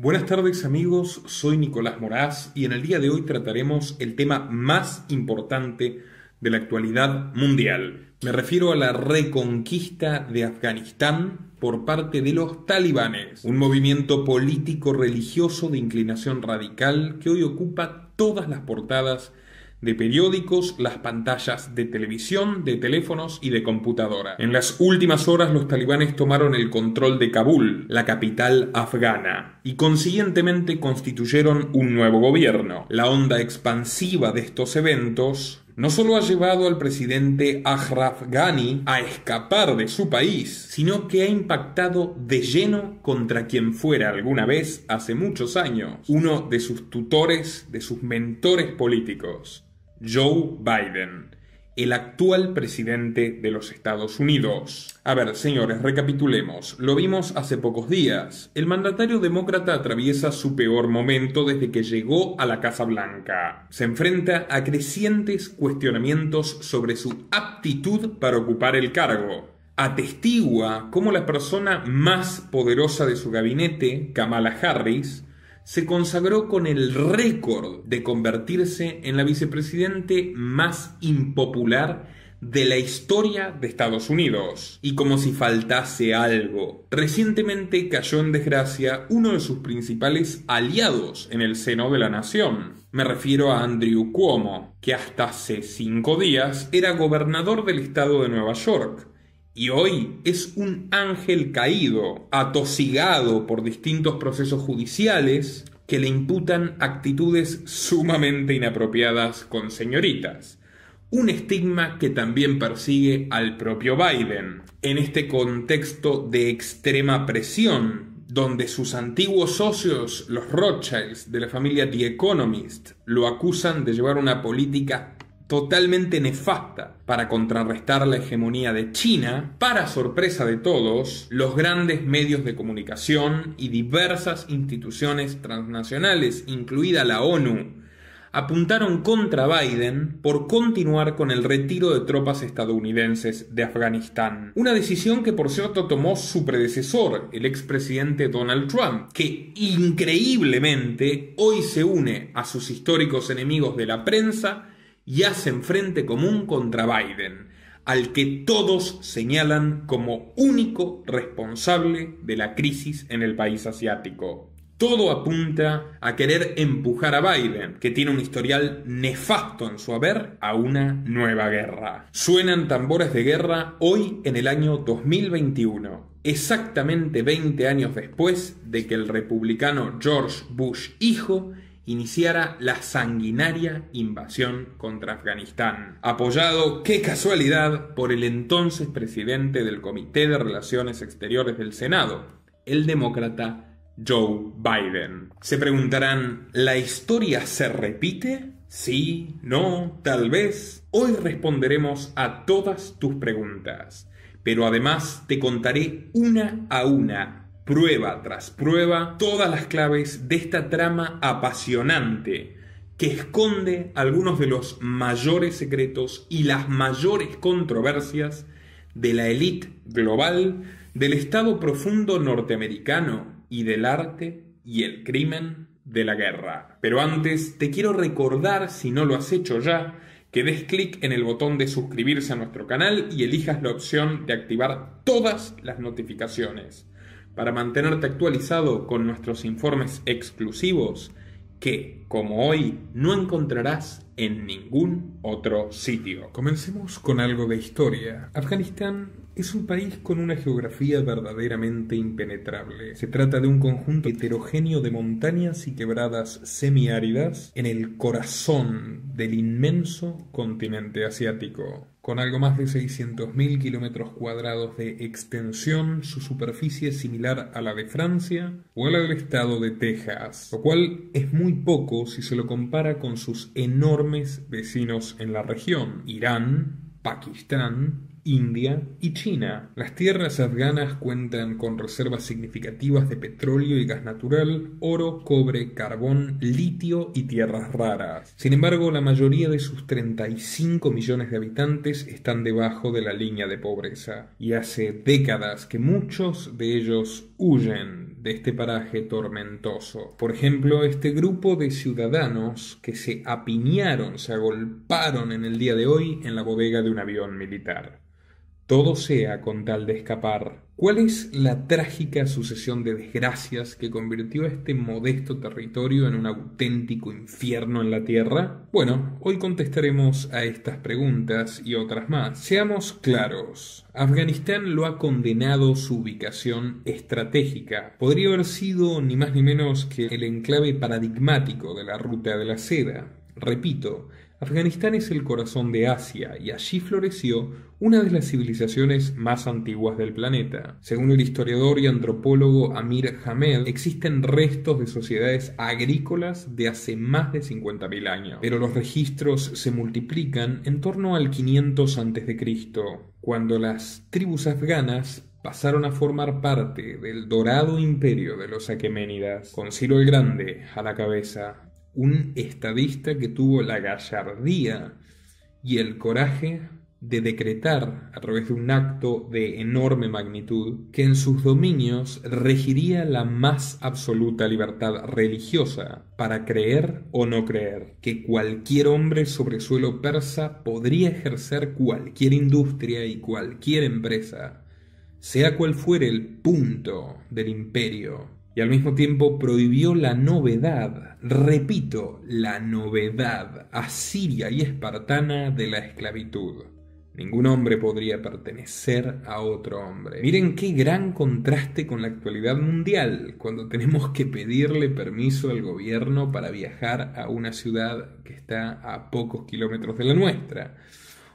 Buenas tardes amigos, soy Nicolás Moraz y en el día de hoy trataremos el tema más importante de la actualidad mundial. Me refiero a la reconquista de Afganistán por parte de los talibanes, un movimiento político religioso de inclinación radical que hoy ocupa todas las portadas de periódicos, las pantallas de televisión, de teléfonos y de computadora. En las últimas horas los talibanes tomaron el control de Kabul, la capital afgana, y consiguientemente constituyeron un nuevo gobierno. La onda expansiva de estos eventos no solo ha llevado al presidente Ashraf Ghani a escapar de su país, sino que ha impactado de lleno contra quien fuera alguna vez hace muchos años uno de sus tutores, de sus mentores políticos, Joe Biden, el actual presidente de los Estados Unidos. A ver, señores, recapitulemos. Lo vimos hace pocos días. El mandatario demócrata atraviesa su peor momento desde que llegó a la Casa Blanca. Se enfrenta a crecientes cuestionamientos sobre su aptitud para ocupar el cargo atestigua cómo la persona más poderosa de su gabinete, Kamala Harris, se consagró con el récord de convertirse en la vicepresidente más impopular de la historia de Estados Unidos. Y como si faltase algo, recientemente cayó en desgracia uno de sus principales aliados en el seno de la nación. Me refiero a Andrew Cuomo, que hasta hace cinco días era gobernador del estado de Nueva York y hoy es un ángel caído, atosigado por distintos procesos judiciales que le imputan actitudes sumamente inapropiadas con señoritas. Un estigma que también persigue al propio Biden. En este contexto de extrema presión, donde sus antiguos socios, los Rothschilds de la familia The Economist, lo acusan de llevar una política totalmente nefasta para contrarrestar la hegemonía de China, para sorpresa de todos, los grandes medios de comunicación y diversas instituciones transnacionales, incluida la ONU, apuntaron contra Biden por continuar con el retiro de tropas estadounidenses de Afganistán. Una decisión que por cierto tomó su predecesor, el expresidente Donald Trump, que increíblemente hoy se une a sus históricos enemigos de la prensa y hacen frente común contra Biden, al que todos señalan como único responsable de la crisis en el país asiático. Todo apunta a querer empujar a Biden, que tiene un historial nefasto en su haber, a una nueva guerra. Suenan tambores de guerra hoy en el año 2021, exactamente 20 años después de que el republicano George Bush hijo iniciara la sanguinaria invasión contra Afganistán, apoyado, qué casualidad, por el entonces presidente del Comité de Relaciones Exteriores del Senado, el demócrata Joe Biden. Se preguntarán, ¿la historia se repite? Sí, no, tal vez. Hoy responderemos a todas tus preguntas, pero además te contaré una a una prueba tras prueba todas las claves de esta trama apasionante que esconde algunos de los mayores secretos y las mayores controversias de la élite global, del Estado profundo norteamericano y del arte y el crimen de la guerra. Pero antes te quiero recordar, si no lo has hecho ya, que des clic en el botón de suscribirse a nuestro canal y elijas la opción de activar todas las notificaciones para mantenerte actualizado con nuestros informes exclusivos que, como hoy, no encontrarás en ningún otro sitio. Comencemos con algo de historia. Afganistán es un país con una geografía verdaderamente impenetrable. Se trata de un conjunto heterogéneo de montañas y quebradas semiáridas en el corazón del inmenso continente asiático. Con algo más de 600.000 kilómetros cuadrados de extensión, su superficie es similar a la de Francia o a la del estado de Texas, lo cual es muy poco si se lo compara con sus enormes vecinos en la región, Irán, Pakistán, India y China. Las tierras afganas cuentan con reservas significativas de petróleo y gas natural, oro, cobre, carbón, litio y tierras raras. Sin embargo, la mayoría de sus 35 millones de habitantes están debajo de la línea de pobreza, y hace décadas que muchos de ellos huyen de este paraje tormentoso. Por ejemplo, este grupo de ciudadanos que se apiñaron, se agolparon en el día de hoy en la bodega de un avión militar todo sea con tal de escapar. ¿Cuál es la trágica sucesión de desgracias que convirtió a este modesto territorio en un auténtico infierno en la Tierra? Bueno, hoy contestaremos a estas preguntas y otras más. Seamos claros, Afganistán lo ha condenado su ubicación estratégica. Podría haber sido ni más ni menos que el enclave paradigmático de la ruta de la seda. Repito, Afganistán es el corazón de Asia y allí floreció una de las civilizaciones más antiguas del planeta. Según el historiador y antropólogo Amir Hamed, existen restos de sociedades agrícolas de hace más de 50.000 años, pero los registros se multiplican en torno al 500 a.C., cuando las tribus afganas pasaron a formar parte del dorado imperio de los aqueménidas, con Ciro el Grande a la cabeza un estadista que tuvo la gallardía y el coraje de decretar a través de un acto de enorme magnitud que en sus dominios regiría la más absoluta libertad religiosa para creer o no creer, que cualquier hombre sobre suelo persa podría ejercer cualquier industria y cualquier empresa, sea cual fuere el punto del imperio y al mismo tiempo prohibió la novedad, repito, la novedad asiria y espartana de la esclavitud. Ningún hombre podría pertenecer a otro hombre. Miren qué gran contraste con la actualidad mundial, cuando tenemos que pedirle permiso al gobierno para viajar a una ciudad que está a pocos kilómetros de la nuestra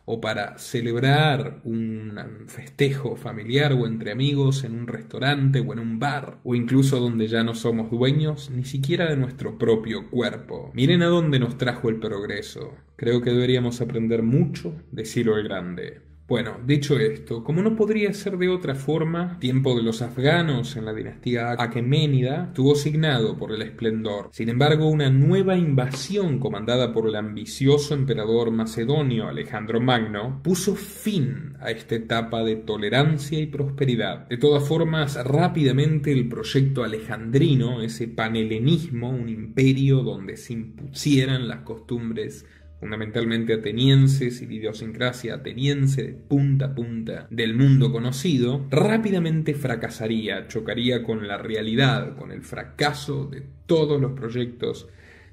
o para celebrar un festejo familiar o entre amigos en un restaurante o en un bar, o incluso donde ya no somos dueños ni siquiera de nuestro propio cuerpo. Miren a dónde nos trajo el progreso. Creo que deberíamos aprender mucho de Ciro el Grande. Bueno, dicho esto, como no podría ser de otra forma, tiempo de los afganos en la dinastía aqueménida tuvo signado por el esplendor. Sin embargo, una nueva invasión comandada por el ambicioso emperador macedonio Alejandro Magno puso fin a esta etapa de tolerancia y prosperidad. De todas formas, rápidamente el proyecto alejandrino, ese panhelenismo, un imperio donde se impusieran las costumbres fundamentalmente atenienses y de idiosincrasia ateniense de punta a punta del mundo conocido, rápidamente fracasaría, chocaría con la realidad, con el fracaso de todos los proyectos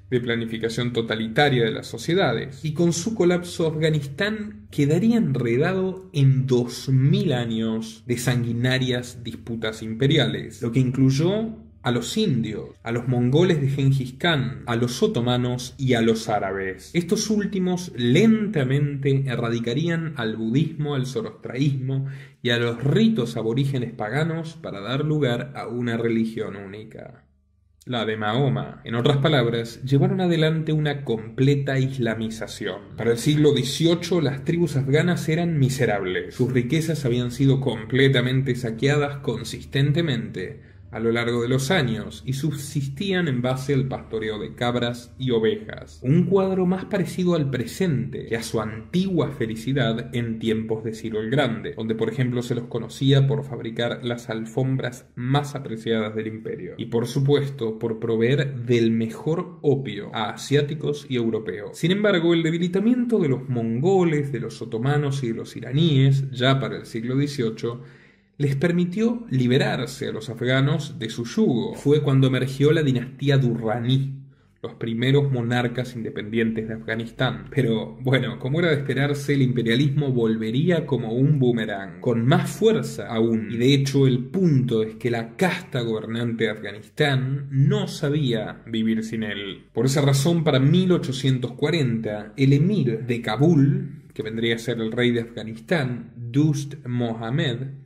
de planificación totalitaria de las sociedades. Y con su colapso Afganistán quedaría enredado en 2000 años de sanguinarias disputas imperiales, lo que incluyó a los indios, a los mongoles de Gengis Khan, a los otomanos y a los árabes. Estos últimos lentamente erradicarían al budismo, al zoroastraísmo y a los ritos aborígenes paganos para dar lugar a una religión única. La de Mahoma. En otras palabras, llevaron adelante una completa islamización. Para el siglo XVIII las tribus afganas eran miserables. Sus riquezas habían sido completamente saqueadas consistentemente a lo largo de los años y subsistían en base al pastoreo de cabras y ovejas. Un cuadro más parecido al presente que a su antigua felicidad en tiempos de Ciro el Grande, donde por ejemplo se los conocía por fabricar las alfombras más apreciadas del imperio y por supuesto por proveer del mejor opio a asiáticos y europeos. Sin embargo, el debilitamiento de los mongoles, de los otomanos y de los iraníes, ya para el siglo XVIII, les permitió liberarse a los afganos de su yugo. Fue cuando emergió la dinastía Durrani, los primeros monarcas independientes de Afganistán. Pero bueno, como era de esperarse, el imperialismo volvería como un boomerang, con más fuerza aún. Y de hecho el punto es que la casta gobernante de Afganistán no sabía vivir sin él. Por esa razón, para 1840, el emir de Kabul, que vendría a ser el rey de Afganistán, Dust Mohammed,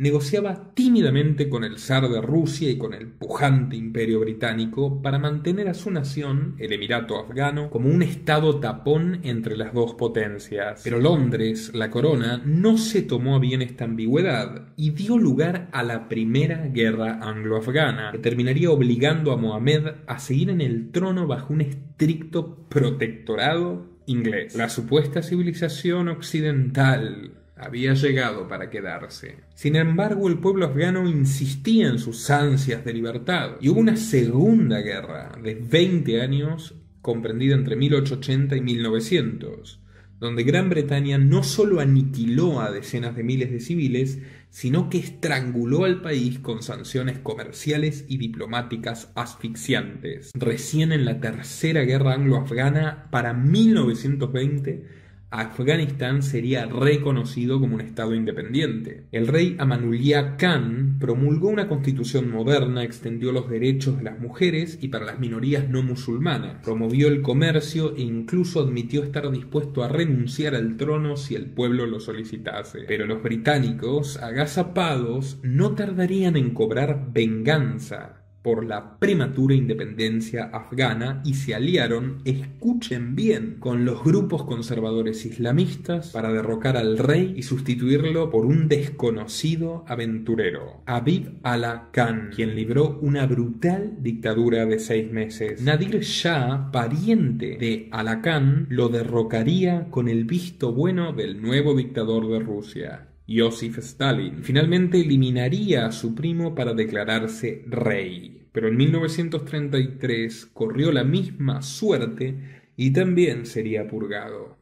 negociaba tímidamente con el zar de Rusia y con el pujante imperio británico para mantener a su nación, el Emirato afgano, como un estado tapón entre las dos potencias. Pero Londres, la corona, no se tomó bien esta ambigüedad y dio lugar a la primera guerra anglo-afgana, que terminaría obligando a Mohamed a seguir en el trono bajo un estricto protectorado inglés. La supuesta civilización occidental había llegado para quedarse. Sin embargo, el pueblo afgano insistía en sus ansias de libertad y hubo una segunda guerra de 20 años comprendida entre 1880 y 1900, donde Gran Bretaña no solo aniquiló a decenas de miles de civiles, sino que estranguló al país con sanciones comerciales y diplomáticas asfixiantes. Recién en la Tercera Guerra Anglo-Afgana, para 1920, Afganistán sería reconocido como un Estado independiente. El rey Amanullah Khan promulgó una constitución moderna, extendió los derechos de las mujeres y para las minorías no musulmanas, promovió el comercio e incluso admitió estar dispuesto a renunciar al trono si el pueblo lo solicitase. Pero los británicos, agazapados, no tardarían en cobrar venganza por la prematura independencia afgana y se aliaron, escuchen bien, con los grupos conservadores islamistas para derrocar al rey y sustituirlo por un desconocido aventurero, Abid Allah Khan, quien libró una brutal dictadura de seis meses. Nadir Shah, pariente de Allah Khan, lo derrocaría con el visto bueno del nuevo dictador de Rusia, Joseph Stalin. Finalmente eliminaría a su primo para declararse rey. Pero en 1933 corrió la misma suerte y también sería purgado.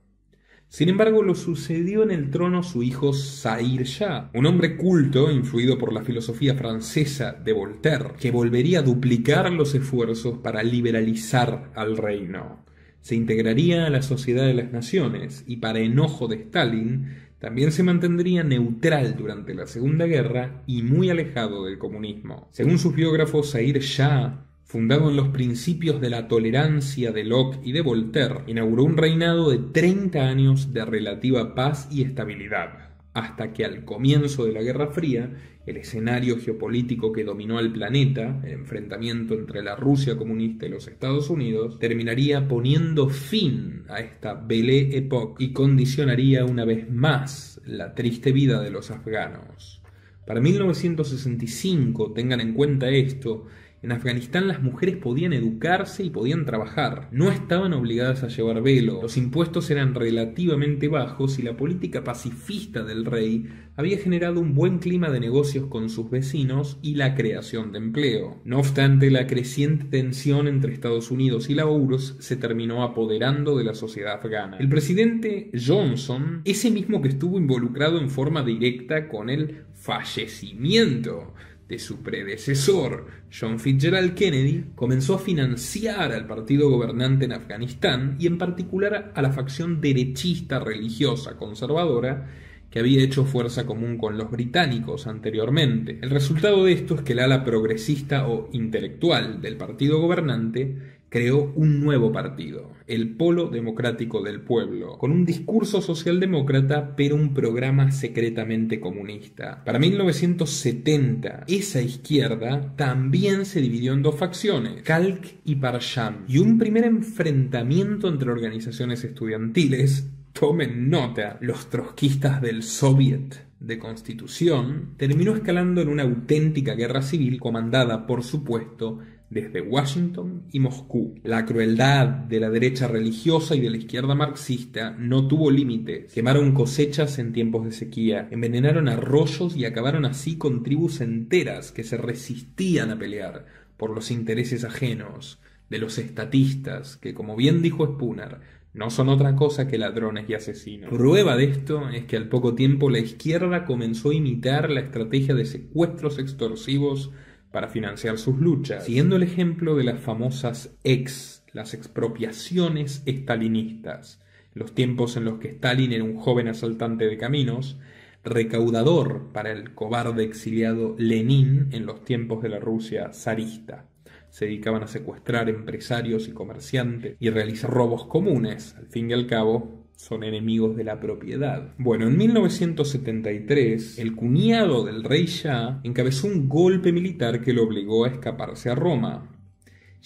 Sin embargo, lo sucedió en el trono su hijo Zahir Shah, un hombre culto influido por la filosofía francesa de Voltaire, que volvería a duplicar los esfuerzos para liberalizar al reino. Se integraría a la sociedad de las naciones y, para enojo de Stalin, también se mantendría neutral durante la Segunda Guerra y muy alejado del comunismo. Según sus biógrafos, Zahir Shah, fundado en los principios de la tolerancia de Locke y de Voltaire, inauguró un reinado de 30 años de relativa paz y estabilidad hasta que al comienzo de la Guerra Fría, el escenario geopolítico que dominó al planeta, el enfrentamiento entre la Rusia comunista y los Estados Unidos, terminaría poniendo fin a esta Belle Époque y condicionaría una vez más la triste vida de los afganos. Para 1965, tengan en cuenta esto, en Afganistán las mujeres podían educarse y podían trabajar. No estaban obligadas a llevar velo, los impuestos eran relativamente bajos y la política pacifista del rey había generado un buen clima de negocios con sus vecinos y la creación de empleo. No obstante, la creciente tensión entre Estados Unidos y la URSS se terminó apoderando de la sociedad afgana. El presidente Johnson, ese mismo que estuvo involucrado en forma directa con el fallecimiento de su predecesor, John Fitzgerald Kennedy, comenzó a financiar al partido gobernante en Afganistán y en particular a la facción derechista religiosa conservadora que había hecho fuerza común con los británicos anteriormente. El resultado de esto es que el ala progresista o intelectual del partido gobernante creó un nuevo partido, el Polo Democrático del Pueblo, con un discurso socialdemócrata pero un programa secretamente comunista. Para 1970, esa izquierda también se dividió en dos facciones, Kalk y Parsham, y un primer enfrentamiento entre organizaciones estudiantiles Tomen nota, los trotskistas del Soviet de Constitución terminó escalando en una auténtica guerra civil comandada, por supuesto, desde Washington y Moscú. La crueldad de la derecha religiosa y de la izquierda marxista no tuvo límites. Quemaron cosechas en tiempos de sequía, envenenaron arroyos y acabaron así con tribus enteras que se resistían a pelear por los intereses ajenos de los estatistas que, como bien dijo Spooner, no son otra cosa que ladrones y asesinos. Prueba de esto es que al poco tiempo la izquierda comenzó a imitar la estrategia de secuestros extorsivos para financiar sus luchas, siguiendo el ejemplo de las famosas ex, las expropiaciones estalinistas, los tiempos en los que Stalin era un joven asaltante de caminos, recaudador para el cobarde exiliado Lenin en los tiempos de la Rusia zarista se dedicaban a secuestrar empresarios y comerciantes y realizar robos comunes. Al fin y al cabo, son enemigos de la propiedad. Bueno, en 1973, el cuñado del rey Shah encabezó un golpe militar que lo obligó a escaparse a Roma,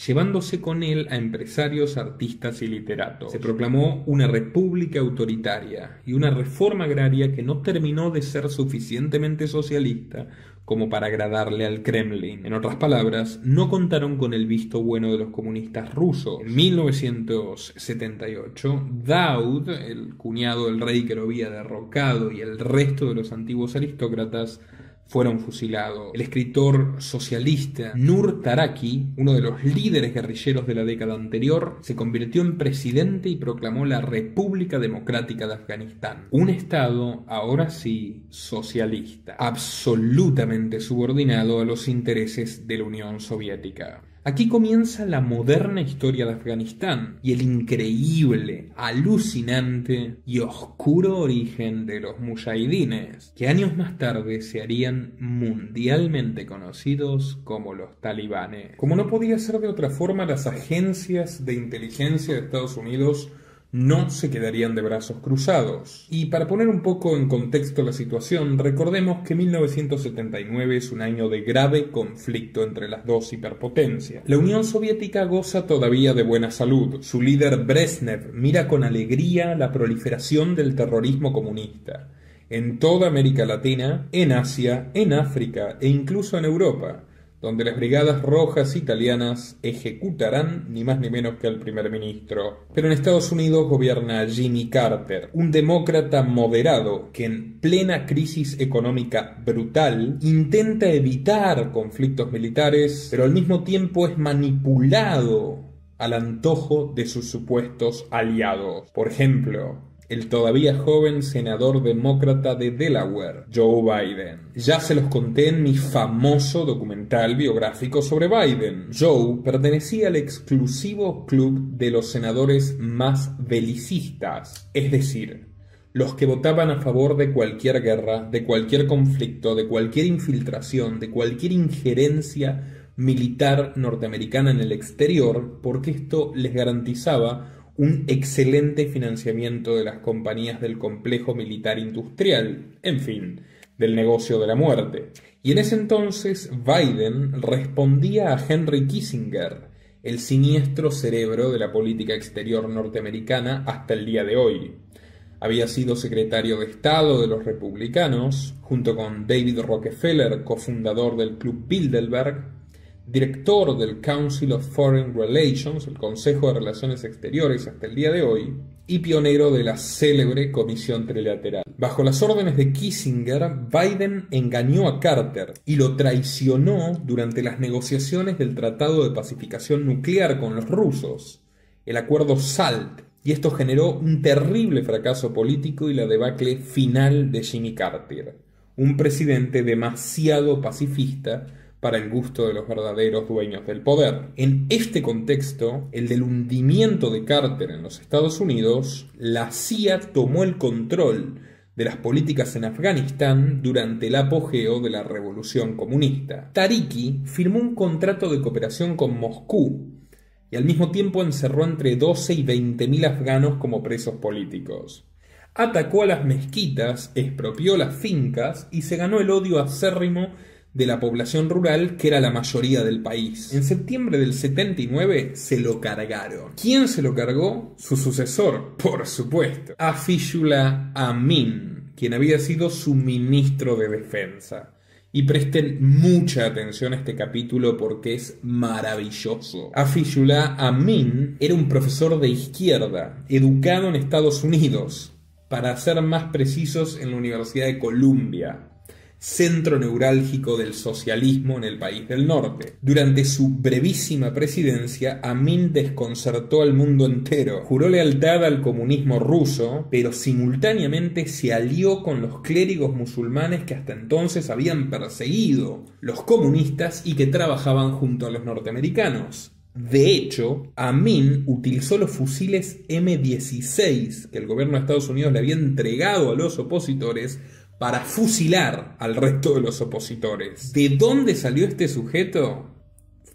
llevándose con él a empresarios, artistas y literatos. Se proclamó una república autoritaria y una reforma agraria que no terminó de ser suficientemente socialista como para agradarle al Kremlin. En otras palabras, no contaron con el visto bueno de los comunistas rusos. En 1978, Daud, el cuñado del rey que lo había derrocado, y el resto de los antiguos aristócratas fueron fusilados. El escritor socialista Nur Taraki, uno de los líderes guerrilleros de la década anterior, se convirtió en presidente y proclamó la República Democrática de Afganistán. Un Estado, ahora sí, socialista, absolutamente subordinado a los intereses de la Unión Soviética. Aquí comienza la moderna historia de Afganistán y el increíble, alucinante y oscuro origen de los mujahidines, que años más tarde se harían mundialmente conocidos como los talibanes. Como no podía ser de otra forma, las agencias de inteligencia de Estados Unidos no se quedarían de brazos cruzados. Y para poner un poco en contexto la situación, recordemos que 1979 es un año de grave conflicto entre las dos hiperpotencias. La Unión Soviética goza todavía de buena salud. Su líder Brezhnev mira con alegría la proliferación del terrorismo comunista en toda América Latina, en Asia, en África e incluso en Europa donde las brigadas rojas italianas ejecutarán ni más ni menos que al primer ministro. Pero en Estados Unidos gobierna Jimmy Carter, un demócrata moderado que en plena crisis económica brutal intenta evitar conflictos militares, pero al mismo tiempo es manipulado al antojo de sus supuestos aliados. Por ejemplo, el todavía joven senador demócrata de Delaware, Joe Biden. Ya se los conté en mi famoso documental biográfico sobre Biden. Joe pertenecía al exclusivo club de los senadores más belicistas, es decir, los que votaban a favor de cualquier guerra, de cualquier conflicto, de cualquier infiltración, de cualquier injerencia militar norteamericana en el exterior, porque esto les garantizaba un excelente financiamiento de las compañías del complejo militar industrial, en fin, del negocio de la muerte. Y en ese entonces Biden respondía a Henry Kissinger, el siniestro cerebro de la política exterior norteamericana hasta el día de hoy. Había sido secretario de Estado de los republicanos, junto con David Rockefeller, cofundador del Club Bilderberg, director del Council of Foreign Relations, el Consejo de Relaciones Exteriores hasta el día de hoy, y pionero de la célebre Comisión Trilateral. Bajo las órdenes de Kissinger, Biden engañó a Carter y lo traicionó durante las negociaciones del Tratado de Pacificación Nuclear con los rusos, el acuerdo SALT, y esto generó un terrible fracaso político y la debacle final de Jimmy Carter, un presidente demasiado pacifista para el gusto de los verdaderos dueños del poder. En este contexto, el del hundimiento de Carter en los Estados Unidos, la CIA tomó el control de las políticas en Afganistán durante el apogeo de la revolución comunista. Tariki firmó un contrato de cooperación con Moscú y al mismo tiempo encerró entre 12 y 20 mil afganos como presos políticos. Atacó a las mezquitas, expropió las fincas y se ganó el odio acérrimo de la población rural, que era la mayoría del país. En septiembre del 79 se lo cargaron. ¿Quién se lo cargó? Su sucesor, por supuesto. Afishullah Amin, quien había sido su ministro de defensa. Y presten mucha atención a este capítulo porque es maravilloso. Afishullah Amin era un profesor de izquierda, educado en Estados Unidos, para ser más precisos en la Universidad de Columbia centro neurálgico del socialismo en el país del norte. Durante su brevísima presidencia, Amin desconcertó al mundo entero, juró lealtad al comunismo ruso, pero simultáneamente se alió con los clérigos musulmanes que hasta entonces habían perseguido los comunistas y que trabajaban junto a los norteamericanos. De hecho, Amin utilizó los fusiles M16 que el gobierno de Estados Unidos le había entregado a los opositores para fusilar al resto de los opositores. ¿De dónde salió este sujeto?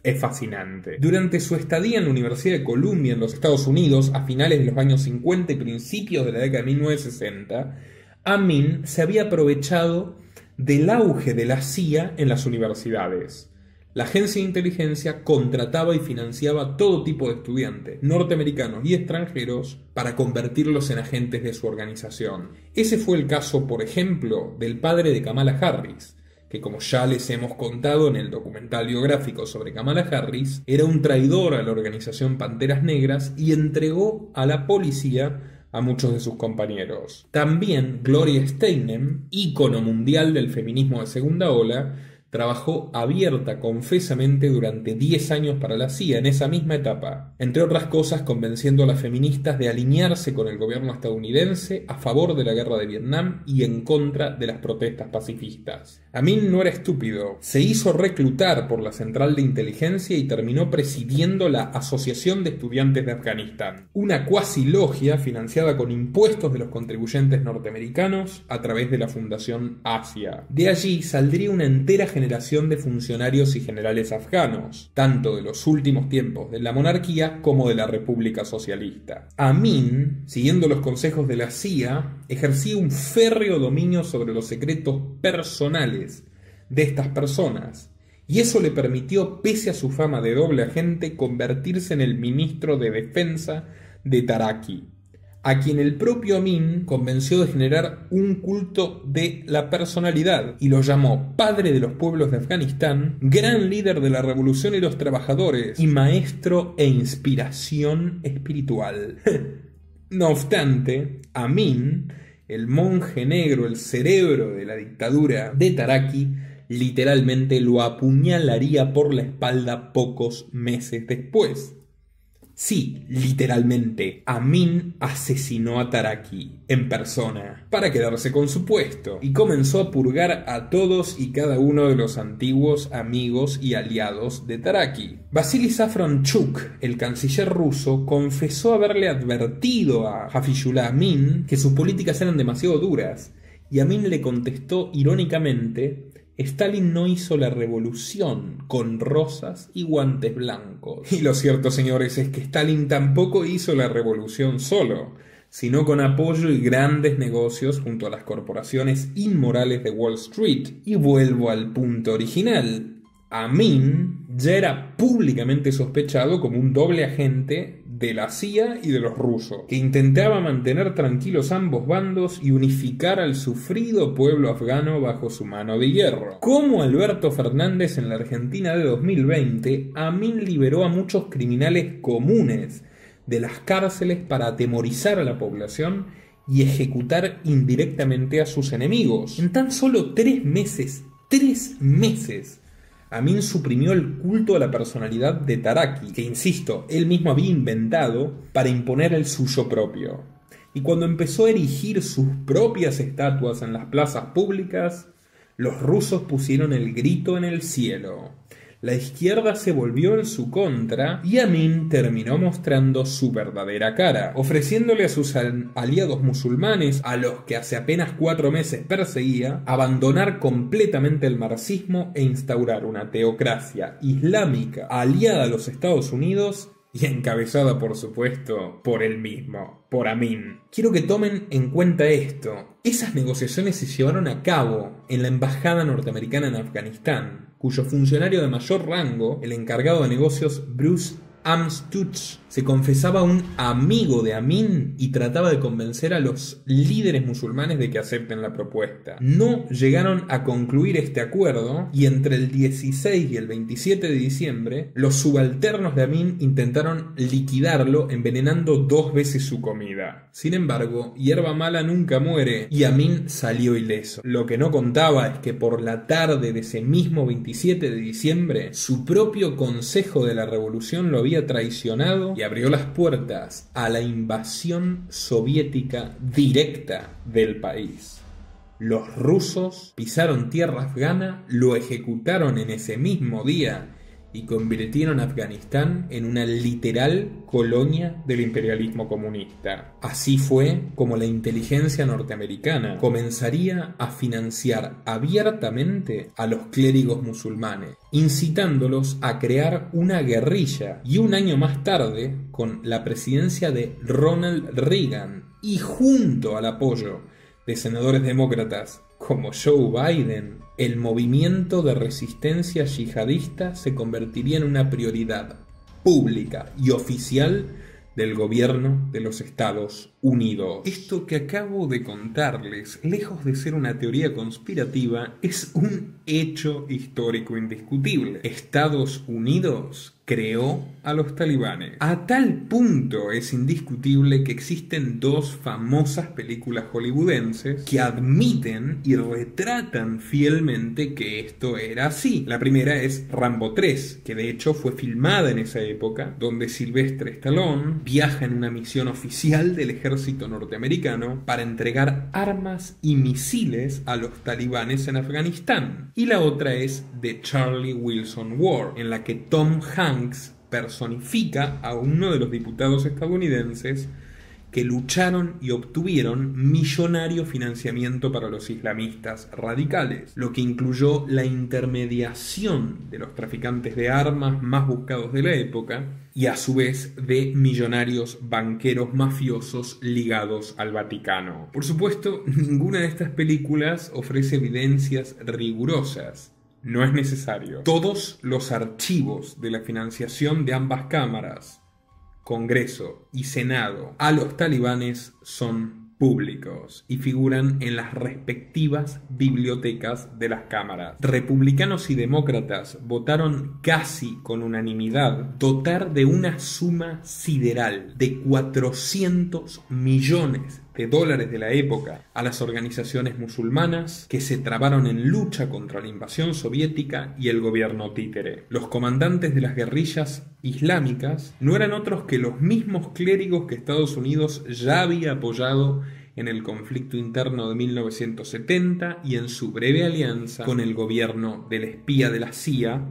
Es fascinante. Durante su estadía en la Universidad de Columbia en los Estados Unidos, a finales de los años 50 y principios de la década de 1960, Amin se había aprovechado del auge de la CIA en las universidades la agencia de inteligencia contrataba y financiaba todo tipo de estudiantes, norteamericanos y extranjeros, para convertirlos en agentes de su organización. Ese fue el caso, por ejemplo, del padre de Kamala Harris, que como ya les hemos contado en el documental biográfico sobre Kamala Harris, era un traidor a la organización Panteras Negras y entregó a la policía a muchos de sus compañeros. También Gloria Steinem, ícono mundial del feminismo de segunda ola, Trabajó abierta, confesamente, durante 10 años para la CIA en esa misma etapa, entre otras cosas convenciendo a las feministas de alinearse con el gobierno estadounidense a favor de la guerra de Vietnam y en contra de las protestas pacifistas. Amin no era estúpido, se hizo reclutar por la Central de Inteligencia y terminó presidiendo la Asociación de Estudiantes de Afganistán, una cuasi logia financiada con impuestos de los contribuyentes norteamericanos a través de la Fundación Asia. De allí saldría una entera generación de funcionarios y generales afganos, tanto de los últimos tiempos de la monarquía como de la República Socialista. Amin, siguiendo los consejos de la CIA, ejercía un férreo dominio sobre los secretos personales de estas personas, y eso le permitió, pese a su fama de doble agente, convertirse en el ministro de Defensa de Taraki, a quien el propio Amin convenció de generar un culto de la personalidad y lo llamó padre de los pueblos de Afganistán, gran líder de la revolución y los trabajadores y maestro e inspiración espiritual. no obstante, Amin, el monje negro, el cerebro de la dictadura de Taraki, literalmente lo apuñalaría por la espalda pocos meses después. Sí, literalmente, Amin asesinó a Taraki en persona para quedarse con su puesto y comenzó a purgar a todos y cada uno de los antiguos amigos y aliados de Taraki. Vasily Safronchuk, el canciller ruso, confesó haberle advertido a Hafizullah Amin que sus políticas eran demasiado duras y Amin le contestó irónicamente Stalin no hizo la revolución con rosas y guantes blancos. Y lo cierto, señores, es que Stalin tampoco hizo la revolución solo, sino con apoyo y grandes negocios junto a las corporaciones inmorales de Wall Street. Y vuelvo al punto original. Amin ya era públicamente sospechado como un doble agente de la CIA y de los rusos, que intentaba mantener tranquilos ambos bandos y unificar al sufrido pueblo afgano bajo su mano de hierro. Como Alberto Fernández en la Argentina de 2020, Amin liberó a muchos criminales comunes de las cárceles para atemorizar a la población y ejecutar indirectamente a sus enemigos. En tan solo tres meses, tres meses, Amin suprimió el culto a la personalidad de Taraki, que insisto, él mismo había inventado para imponer el suyo propio. Y cuando empezó a erigir sus propias estatuas en las plazas públicas, los rusos pusieron el grito en el cielo la izquierda se volvió en su contra y Amin terminó mostrando su verdadera cara, ofreciéndole a sus aliados musulmanes, a los que hace apenas cuatro meses perseguía, abandonar completamente el marxismo e instaurar una teocracia islámica aliada a los Estados Unidos y encabezada por supuesto por él mismo, por Amin. Quiero que tomen en cuenta esto. Esas negociaciones se llevaron a cabo en la Embajada norteamericana en Afganistán, cuyo funcionario de mayor rango, el encargado de negocios Bruce Amstutz se confesaba un amigo de Amin y trataba de convencer a los líderes musulmanes de que acepten la propuesta. No llegaron a concluir este acuerdo y entre el 16 y el 27 de diciembre los subalternos de Amin intentaron liquidarlo envenenando dos veces su comida. Sin embargo, hierba mala nunca muere y Amin salió ileso. Lo que no contaba es que por la tarde de ese mismo 27 de diciembre su propio Consejo de la Revolución lo había traicionado y abrió las puertas a la invasión soviética directa del país. Los rusos pisaron tierra afgana, lo ejecutaron en ese mismo día y convirtieron a Afganistán en una literal colonia del imperialismo comunista. Así fue como la inteligencia norteamericana comenzaría a financiar abiertamente a los clérigos musulmanes, incitándolos a crear una guerrilla y un año más tarde, con la presidencia de Ronald Reagan y junto al apoyo de senadores demócratas como Joe Biden, el movimiento de resistencia yihadista se convertiría en una prioridad pública y oficial del gobierno de los Estados Unidos. Esto que acabo de contarles, lejos de ser una teoría conspirativa, es un hecho histórico indiscutible. Estados Unidos creó a los talibanes. A tal punto es indiscutible que existen dos famosas películas hollywoodenses que admiten y retratan fielmente que esto era así. La primera es Rambo 3, que de hecho fue filmada en esa época, donde Sylvester Stallone viaja en una misión oficial del ejército norteamericano para entregar armas y misiles a los talibanes en Afganistán. Y la otra es The Charlie Wilson War, en la que Tom Hanks personifica a uno de los diputados estadounidenses que lucharon y obtuvieron millonario financiamiento para los islamistas radicales, lo que incluyó la intermediación de los traficantes de armas más buscados de la época y a su vez de millonarios banqueros mafiosos ligados al Vaticano. Por supuesto, ninguna de estas películas ofrece evidencias rigurosas no es necesario. Todos los archivos de la financiación de ambas cámaras, Congreso y Senado, a los talibanes son públicos y figuran en las respectivas bibliotecas de las cámaras. Republicanos y demócratas votaron casi con unanimidad dotar de una suma sideral de 400 millones de dólares de la época a las organizaciones musulmanas que se trabaron en lucha contra la invasión soviética y el gobierno títere. Los comandantes de las guerrillas islámicas no eran otros que los mismos clérigos que Estados Unidos ya había apoyado en el conflicto interno de 1970 y en su breve alianza con el gobierno del espía de la CIA,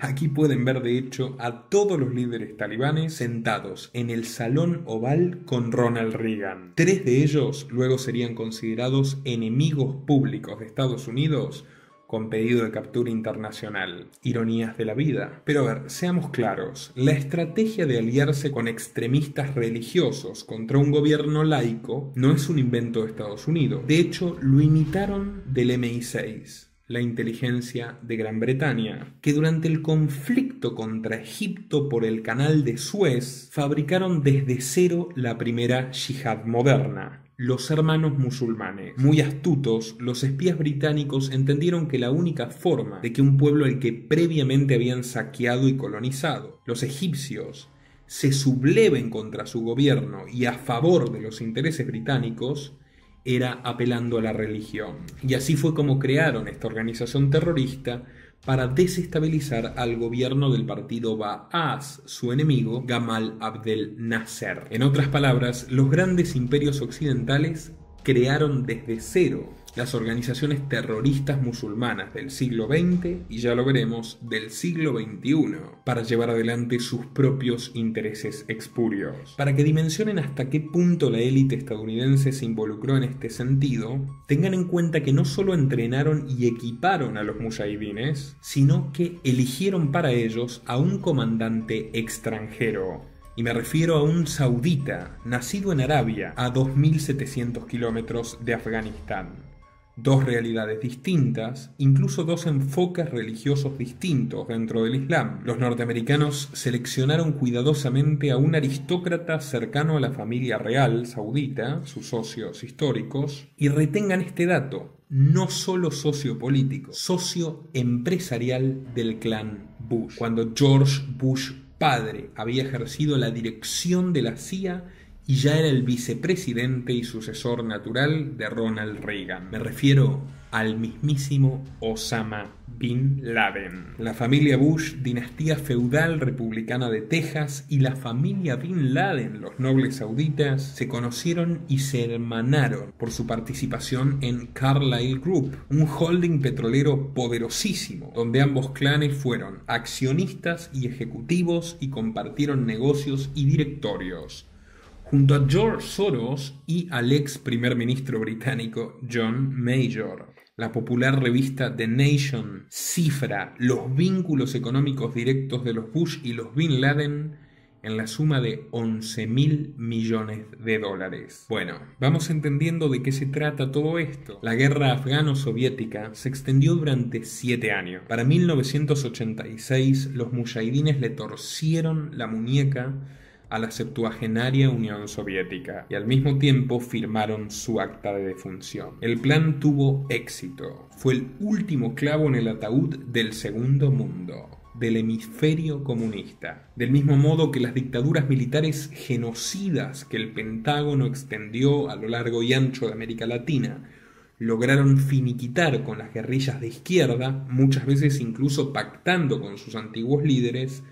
Aquí pueden ver de hecho a todos los líderes talibanes sentados en el salón oval con Ronald Reagan. Tres de ellos luego serían considerados enemigos públicos de Estados Unidos con pedido de captura internacional. Ironías de la vida. Pero a ver, seamos claros, la estrategia de aliarse con extremistas religiosos contra un gobierno laico no es un invento de Estados Unidos. De hecho, lo imitaron del MI6 la inteligencia de Gran Bretaña, que durante el conflicto contra Egipto por el canal de Suez fabricaron desde cero la primera yihad moderna, los hermanos musulmanes. Muy astutos, los espías británicos entendieron que la única forma de que un pueblo al que previamente habían saqueado y colonizado, los egipcios, se subleven contra su gobierno y a favor de los intereses británicos, era apelando a la religión. Y así fue como crearon esta organización terrorista para desestabilizar al gobierno del partido Ba'ath, su enemigo Gamal Abdel Nasser. En otras palabras, los grandes imperios occidentales crearon desde cero las organizaciones terroristas musulmanas del siglo XX y ya lo veremos del siglo XXI para llevar adelante sus propios intereses expurios. Para que dimensionen hasta qué punto la élite estadounidense se involucró en este sentido, tengan en cuenta que no solo entrenaron y equiparon a los mujahidines, sino que eligieron para ellos a un comandante extranjero y me refiero a un saudita nacido en Arabia a 2.700 kilómetros de Afganistán dos realidades distintas, incluso dos enfoques religiosos distintos dentro del Islam. Los norteamericanos seleccionaron cuidadosamente a un aristócrata cercano a la familia real saudita, sus socios históricos, y retengan este dato, no solo sociopolítico, socioempresarial del clan Bush. Cuando George Bush padre había ejercido la dirección de la CIA y ya era el vicepresidente y sucesor natural de Ronald Reagan. Me refiero al mismísimo Osama Bin Laden. La familia Bush, dinastía feudal republicana de Texas, y la familia Bin Laden, los nobles sauditas, se conocieron y se hermanaron por su participación en Carlyle Group, un holding petrolero poderosísimo, donde ambos clanes fueron accionistas y ejecutivos y compartieron negocios y directorios junto a George Soros y al ex primer ministro británico John Major. La popular revista The Nation cifra los vínculos económicos directos de los Bush y los Bin Laden en la suma de 11 mil millones de dólares. Bueno, vamos entendiendo de qué se trata todo esto. La guerra afgano-soviética se extendió durante siete años. Para 1986 los mujahidines le torcieron la muñeca a la septuagenaria Unión Soviética y al mismo tiempo firmaron su acta de defunción. El plan tuvo éxito. Fue el último clavo en el ataúd del segundo mundo del hemisferio comunista. Del mismo modo que las dictaduras militares genocidas que el Pentágono extendió a lo largo y ancho de América Latina lograron finiquitar con las guerrillas de izquierda, muchas veces incluso pactando con sus antiguos líderes,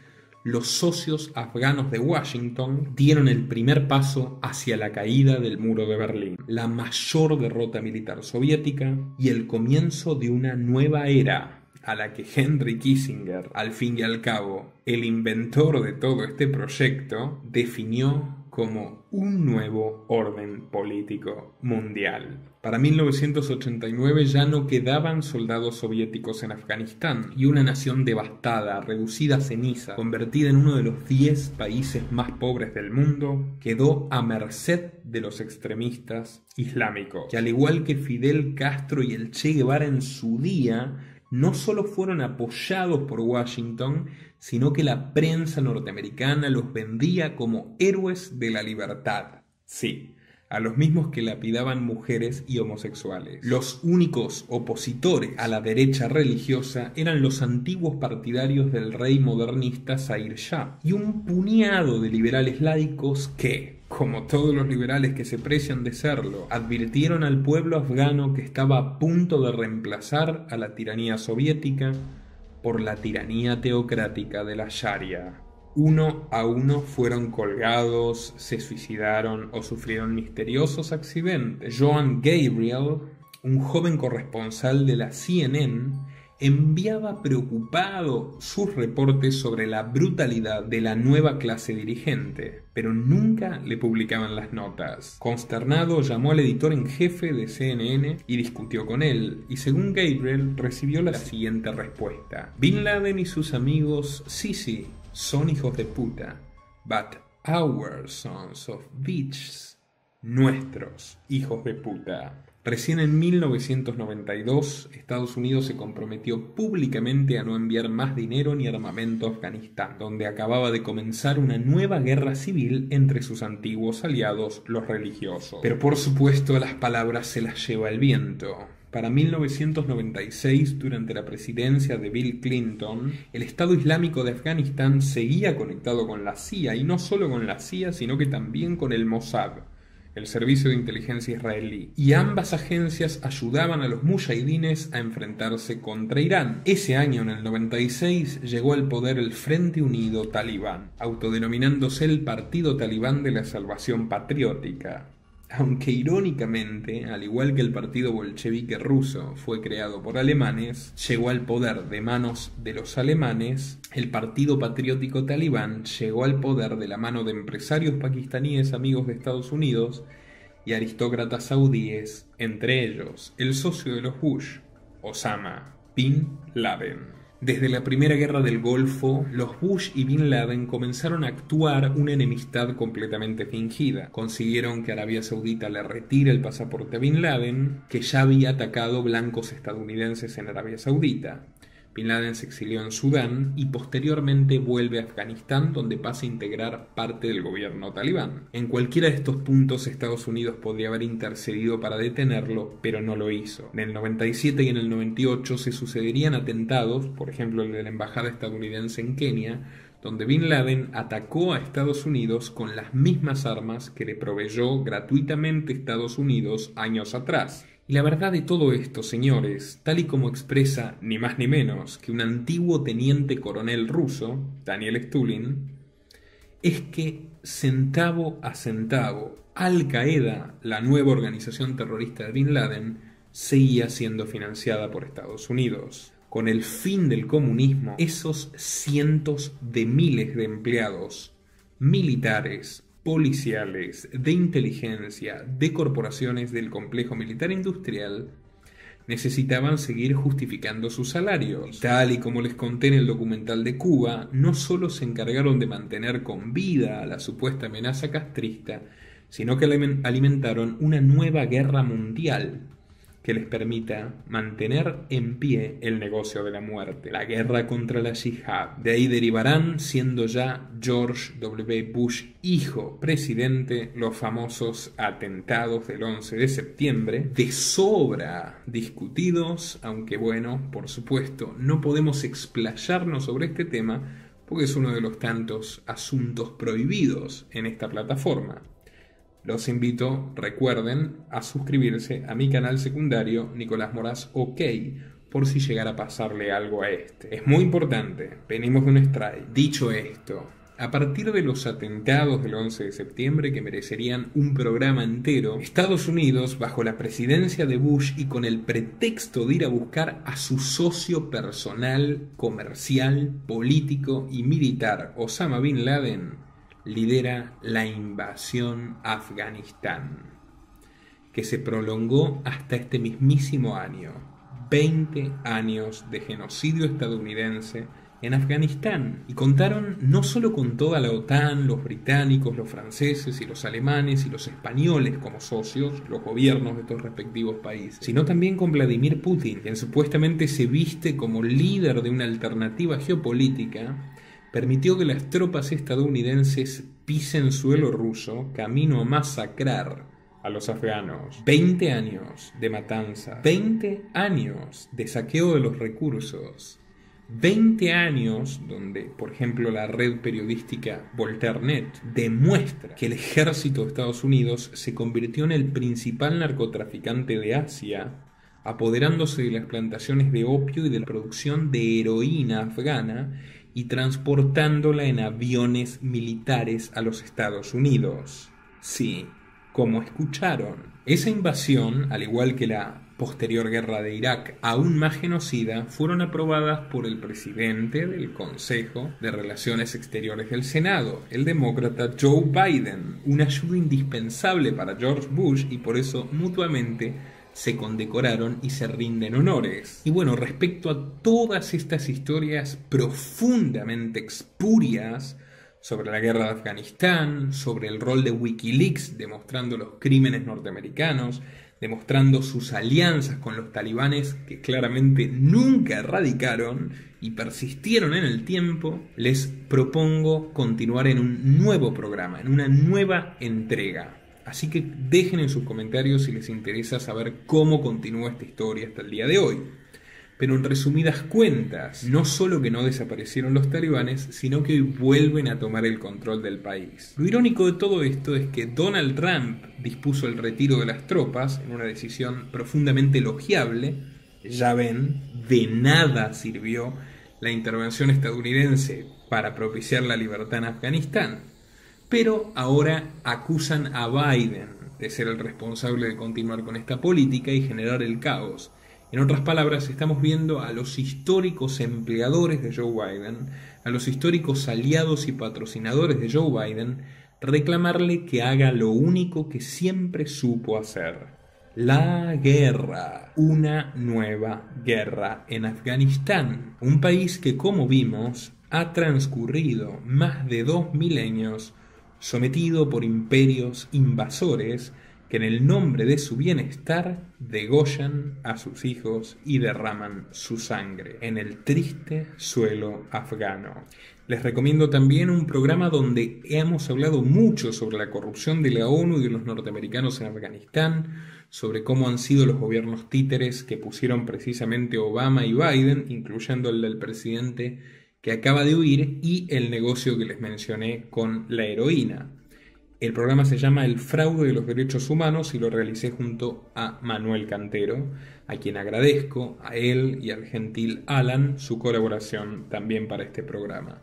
los socios afganos de Washington dieron el primer paso hacia la caída del muro de Berlín, la mayor derrota militar soviética y el comienzo de una nueva era a la que Henry Kissinger, al fin y al cabo, el inventor de todo este proyecto, definió como un nuevo orden político mundial. Para 1989 ya no quedaban soldados soviéticos en Afganistán y una nación devastada, reducida a ceniza, convertida en uno de los 10 países más pobres del mundo, quedó a merced de los extremistas islámicos, que al igual que Fidel Castro y el Che Guevara en su día, no solo fueron apoyados por Washington, sino que la prensa norteamericana los vendía como héroes de la libertad. Sí, a los mismos que lapidaban mujeres y homosexuales. Los únicos opositores a la derecha religiosa eran los antiguos partidarios del rey modernista Zair Shah y un puñado de liberales laicos que, como todos los liberales que se precian de serlo, advirtieron al pueblo afgano que estaba a punto de reemplazar a la tiranía soviética por la tiranía teocrática de la Sharia. Uno a uno fueron colgados, se suicidaron o sufrieron misteriosos accidentes. Joan Gabriel, un joven corresponsal de la CNN, enviaba preocupado sus reportes sobre la brutalidad de la nueva clase dirigente, pero nunca le publicaban las notas. Consternado llamó al editor en jefe de CNN y discutió con él, y según Gabriel recibió la siguiente respuesta. Bin Laden y sus amigos, sí, sí, son hijos de puta, but our sons of bitches, nuestros hijos de puta. Recién en 1992, Estados Unidos se comprometió públicamente a no enviar más dinero ni armamento a Afganistán, donde acababa de comenzar una nueva guerra civil entre sus antiguos aliados, los religiosos. Pero por supuesto las palabras se las lleva el viento. Para 1996, durante la presidencia de Bill Clinton, el Estado Islámico de Afganistán seguía conectado con la CIA, y no solo con la CIA, sino que también con el Mossad, el servicio de inteligencia israelí, y ambas agencias ayudaban a los mujahidines a enfrentarse contra Irán. Ese año, en el 96, llegó al poder el Frente Unido Talibán, autodenominándose el Partido Talibán de la Salvación Patriótica aunque irónicamente, al igual que el partido bolchevique ruso fue creado por alemanes, llegó al poder de manos de los alemanes, el Partido Patriótico Talibán llegó al poder de la mano de empresarios pakistaníes amigos de Estados Unidos y aristócratas saudíes, entre ellos el socio de los Bush, Osama Bin Laden. Desde la Primera Guerra del Golfo, los Bush y Bin Laden comenzaron a actuar una enemistad completamente fingida. Consiguieron que Arabia Saudita le retire el pasaporte a Bin Laden, que ya había atacado blancos estadounidenses en Arabia Saudita. Bin Laden se exilió en Sudán y posteriormente vuelve a Afganistán donde pasa a integrar parte del gobierno talibán. En cualquiera de estos puntos Estados Unidos podría haber intercedido para detenerlo, pero no lo hizo. En el 97 y en el 98 se sucederían atentados, por ejemplo el de la embajada estadounidense en Kenia, donde Bin Laden atacó a Estados Unidos con las mismas armas que le proveyó gratuitamente Estados Unidos años atrás. Y la verdad de todo esto, señores, tal y como expresa ni más ni menos que un antiguo teniente coronel ruso, Daniel Stulin, es que centavo a centavo, Al Qaeda, la nueva organización terrorista de Bin Laden, seguía siendo financiada por Estados Unidos. Con el fin del comunismo, esos cientos de miles de empleados militares, policiales, de inteligencia, de corporaciones del complejo militar industrial, necesitaban seguir justificando sus salarios. Tal y como les conté en el documental de Cuba, no solo se encargaron de mantener con vida a la supuesta amenaza castrista, sino que alimentaron una nueva guerra mundial que les permita mantener en pie el negocio de la muerte, la guerra contra la yihad. De ahí derivarán, siendo ya George W. Bush hijo presidente, los famosos atentados del 11 de septiembre, de sobra discutidos, aunque bueno, por supuesto, no podemos explayarnos sobre este tema porque es uno de los tantos asuntos prohibidos en esta plataforma. Los invito, recuerden, a suscribirse a mi canal secundario Nicolás Moraz OK por si llegara a pasarle algo a este. Es muy importante, venimos de un strike. Dicho esto, a partir de los atentados del 11 de septiembre que merecerían un programa entero, Estados Unidos, bajo la presidencia de Bush y con el pretexto de ir a buscar a su socio personal, comercial, político y militar, Osama Bin Laden, lidera la invasión a Afganistán, que se prolongó hasta este mismísimo año, 20 años de genocidio estadounidense en Afganistán. Y contaron no solo con toda la OTAN, los británicos, los franceses y los alemanes y los españoles como socios, los gobiernos de estos respectivos países, sino también con Vladimir Putin, quien supuestamente se viste como líder de una alternativa geopolítica permitió que las tropas estadounidenses pisen suelo ruso camino a masacrar a los afganos. 20 años de matanza, 20 años de saqueo de los recursos, 20 años donde, por ejemplo, la red periodística Volternet demuestra que el ejército de Estados Unidos se convirtió en el principal narcotraficante de Asia, apoderándose de las plantaciones de opio y de la producción de heroína afgana y transportándola en aviones militares a los Estados Unidos. Sí, como escucharon. Esa invasión, al igual que la posterior guerra de Irak, aún más genocida, fueron aprobadas por el presidente del Consejo de Relaciones Exteriores del Senado, el demócrata Joe Biden, una ayuda indispensable para George Bush y por eso mutuamente se condecoraron y se rinden honores. Y bueno, respecto a todas estas historias profundamente expurias sobre la guerra de Afganistán, sobre el rol de Wikileaks demostrando los crímenes norteamericanos, demostrando sus alianzas con los talibanes que claramente nunca erradicaron y persistieron en el tiempo, les propongo continuar en un nuevo programa, en una nueva entrega. Así que dejen en sus comentarios si les interesa saber cómo continúa esta historia hasta el día de hoy. Pero en resumidas cuentas, no solo que no desaparecieron los talibanes, sino que hoy vuelven a tomar el control del país. Lo irónico de todo esto es que Donald Trump dispuso el retiro de las tropas en una decisión profundamente elogiable. Ya ven, de nada sirvió la intervención estadounidense para propiciar la libertad en Afganistán pero ahora acusan a Biden de ser el responsable de continuar con esta política y generar el caos. En otras palabras, estamos viendo a los históricos empleadores de Joe Biden, a los históricos aliados y patrocinadores de Joe Biden, reclamarle que haga lo único que siempre supo hacer. La guerra, una nueva guerra en Afganistán, un país que como vimos ha transcurrido más de dos milenios sometido por imperios invasores que en el nombre de su bienestar degollan a sus hijos y derraman su sangre en el triste suelo afgano. Les recomiendo también un programa donde hemos hablado mucho sobre la corrupción de la ONU y de los norteamericanos en Afganistán, sobre cómo han sido los gobiernos títeres que pusieron precisamente Obama y Biden, incluyendo el del presidente que acaba de huir y el negocio que les mencioné con la heroína. El programa se llama El fraude de los derechos humanos y lo realicé junto a Manuel Cantero, a quien agradezco, a él y al gentil Alan, su colaboración también para este programa.